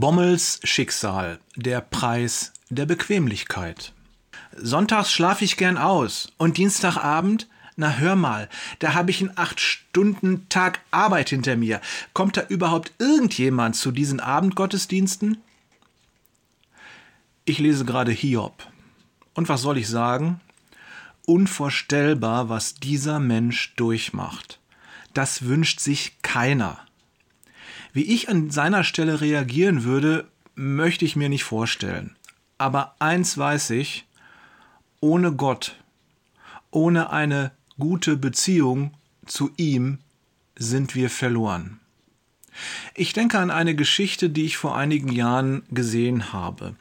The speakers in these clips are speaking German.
Bommels Schicksal, der Preis der Bequemlichkeit. Sonntags schlafe ich gern aus und Dienstagabend, na hör mal, da habe ich einen acht Stunden Tag Arbeit hinter mir. Kommt da überhaupt irgendjemand zu diesen Abendgottesdiensten? Ich lese gerade Hiob. Und was soll ich sagen? Unvorstellbar, was dieser Mensch durchmacht. Das wünscht sich keiner. Wie ich an seiner Stelle reagieren würde, möchte ich mir nicht vorstellen. Aber eins weiß ich, ohne Gott, ohne eine gute Beziehung zu ihm sind wir verloren. Ich denke an eine Geschichte, die ich vor einigen Jahren gesehen habe.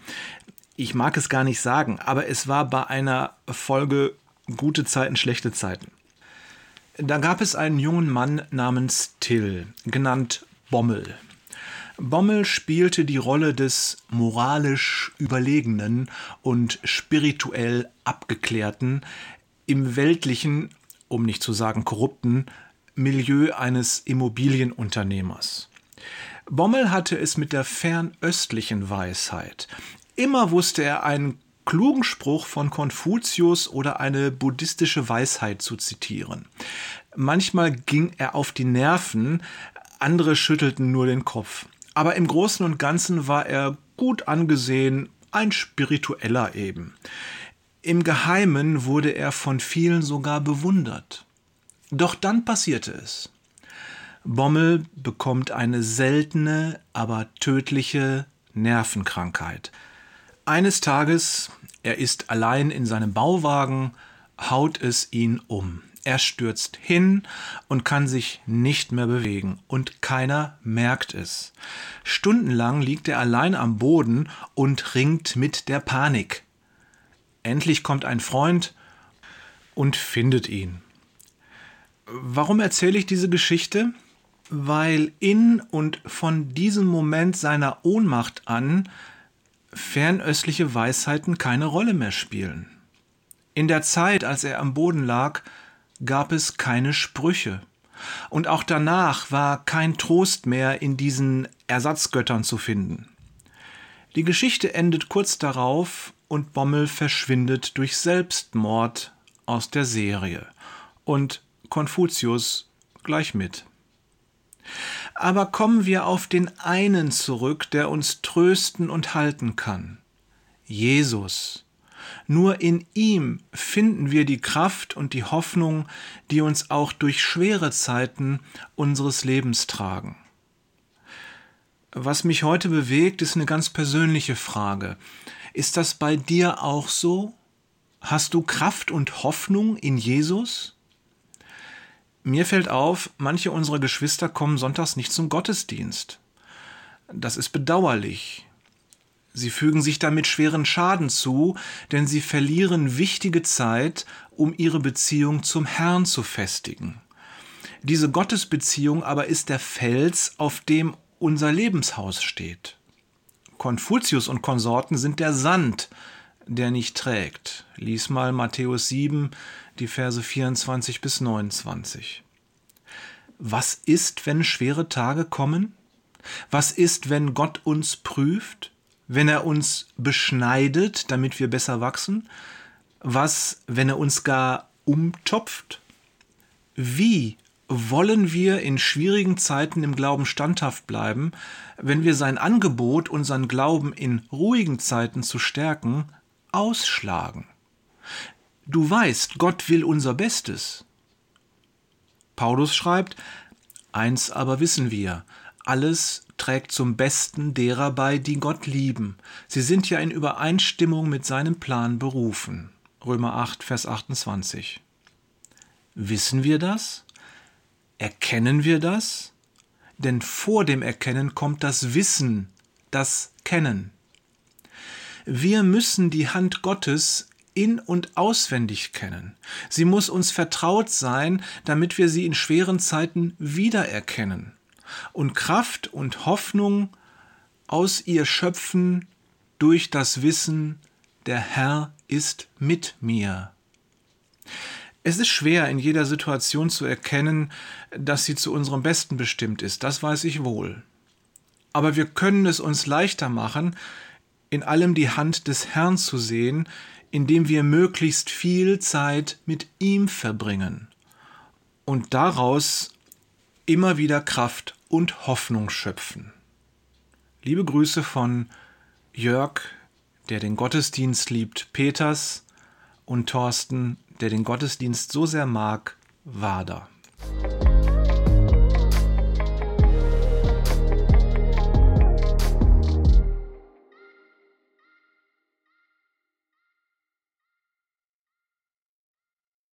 Ich mag es gar nicht sagen, aber es war bei einer Folge Gute Zeiten, schlechte Zeiten. Da gab es einen jungen Mann namens Till, genannt Bommel. Bommel spielte die Rolle des moralisch Überlegenen und spirituell Abgeklärten im weltlichen, um nicht zu sagen korrupten, Milieu eines Immobilienunternehmers. Bommel hatte es mit der fernöstlichen Weisheit. Immer wusste er einen klugen Spruch von Konfuzius oder eine buddhistische Weisheit zu zitieren. Manchmal ging er auf die Nerven, andere schüttelten nur den Kopf. Aber im Großen und Ganzen war er gut angesehen, ein spiritueller eben. Im Geheimen wurde er von vielen sogar bewundert. Doch dann passierte es. Bommel bekommt eine seltene, aber tödliche Nervenkrankheit. Eines Tages, er ist allein in seinem Bauwagen, haut es ihn um. Er stürzt hin und kann sich nicht mehr bewegen und keiner merkt es. Stundenlang liegt er allein am Boden und ringt mit der Panik. Endlich kommt ein Freund und findet ihn. Warum erzähle ich diese Geschichte? Weil in und von diesem Moment seiner Ohnmacht an fernöstliche Weisheiten keine Rolle mehr spielen. In der Zeit, als er am Boden lag, gab es keine Sprüche. Und auch danach war kein Trost mehr in diesen Ersatzgöttern zu finden. Die Geschichte endet kurz darauf und Bommel verschwindet durch Selbstmord aus der Serie. Und Konfuzius gleich mit. Aber kommen wir auf den einen zurück, der uns trösten und halten kann. Jesus. Nur in ihm finden wir die Kraft und die Hoffnung, die uns auch durch schwere Zeiten unseres Lebens tragen. Was mich heute bewegt, ist eine ganz persönliche Frage. Ist das bei dir auch so? Hast du Kraft und Hoffnung in Jesus? Mir fällt auf, manche unserer Geschwister kommen sonntags nicht zum Gottesdienst. Das ist bedauerlich. Sie fügen sich damit schweren Schaden zu, denn sie verlieren wichtige Zeit, um ihre Beziehung zum Herrn zu festigen. Diese Gottesbeziehung aber ist der Fels, auf dem unser Lebenshaus steht. Konfuzius und Konsorten sind der Sand, der nicht trägt. Lies mal Matthäus 7, die Verse 24 bis 29. Was ist, wenn schwere Tage kommen? Was ist, wenn Gott uns prüft? Wenn er uns beschneidet, damit wir besser wachsen? Was, wenn er uns gar umtopft? Wie wollen wir in schwierigen Zeiten im Glauben standhaft bleiben, wenn wir sein Angebot, unseren Glauben in ruhigen Zeiten zu stärken, ausschlagen? Du weißt, Gott will unser Bestes. Paulus schreibt, eins aber wissen wir, alles trägt zum Besten derer bei, die Gott lieben. Sie sind ja in Übereinstimmung mit seinem Plan berufen. Römer 8, Vers 28. Wissen wir das? Erkennen wir das? Denn vor dem Erkennen kommt das Wissen, das Kennen. Wir müssen die Hand Gottes in und auswendig kennen. Sie muss uns vertraut sein, damit wir sie in schweren Zeiten wiedererkennen und Kraft und Hoffnung aus ihr schöpfen durch das Wissen, der Herr ist mit mir. Es ist schwer in jeder Situation zu erkennen, dass sie zu unserem Besten bestimmt ist, das weiß ich wohl. Aber wir können es uns leichter machen, in allem die Hand des Herrn zu sehen, indem wir möglichst viel Zeit mit ihm verbringen und daraus immer wieder Kraft und Hoffnung schöpfen. Liebe Grüße von Jörg, der den Gottesdienst liebt, Peters und Thorsten, der den Gottesdienst so sehr mag, Wader.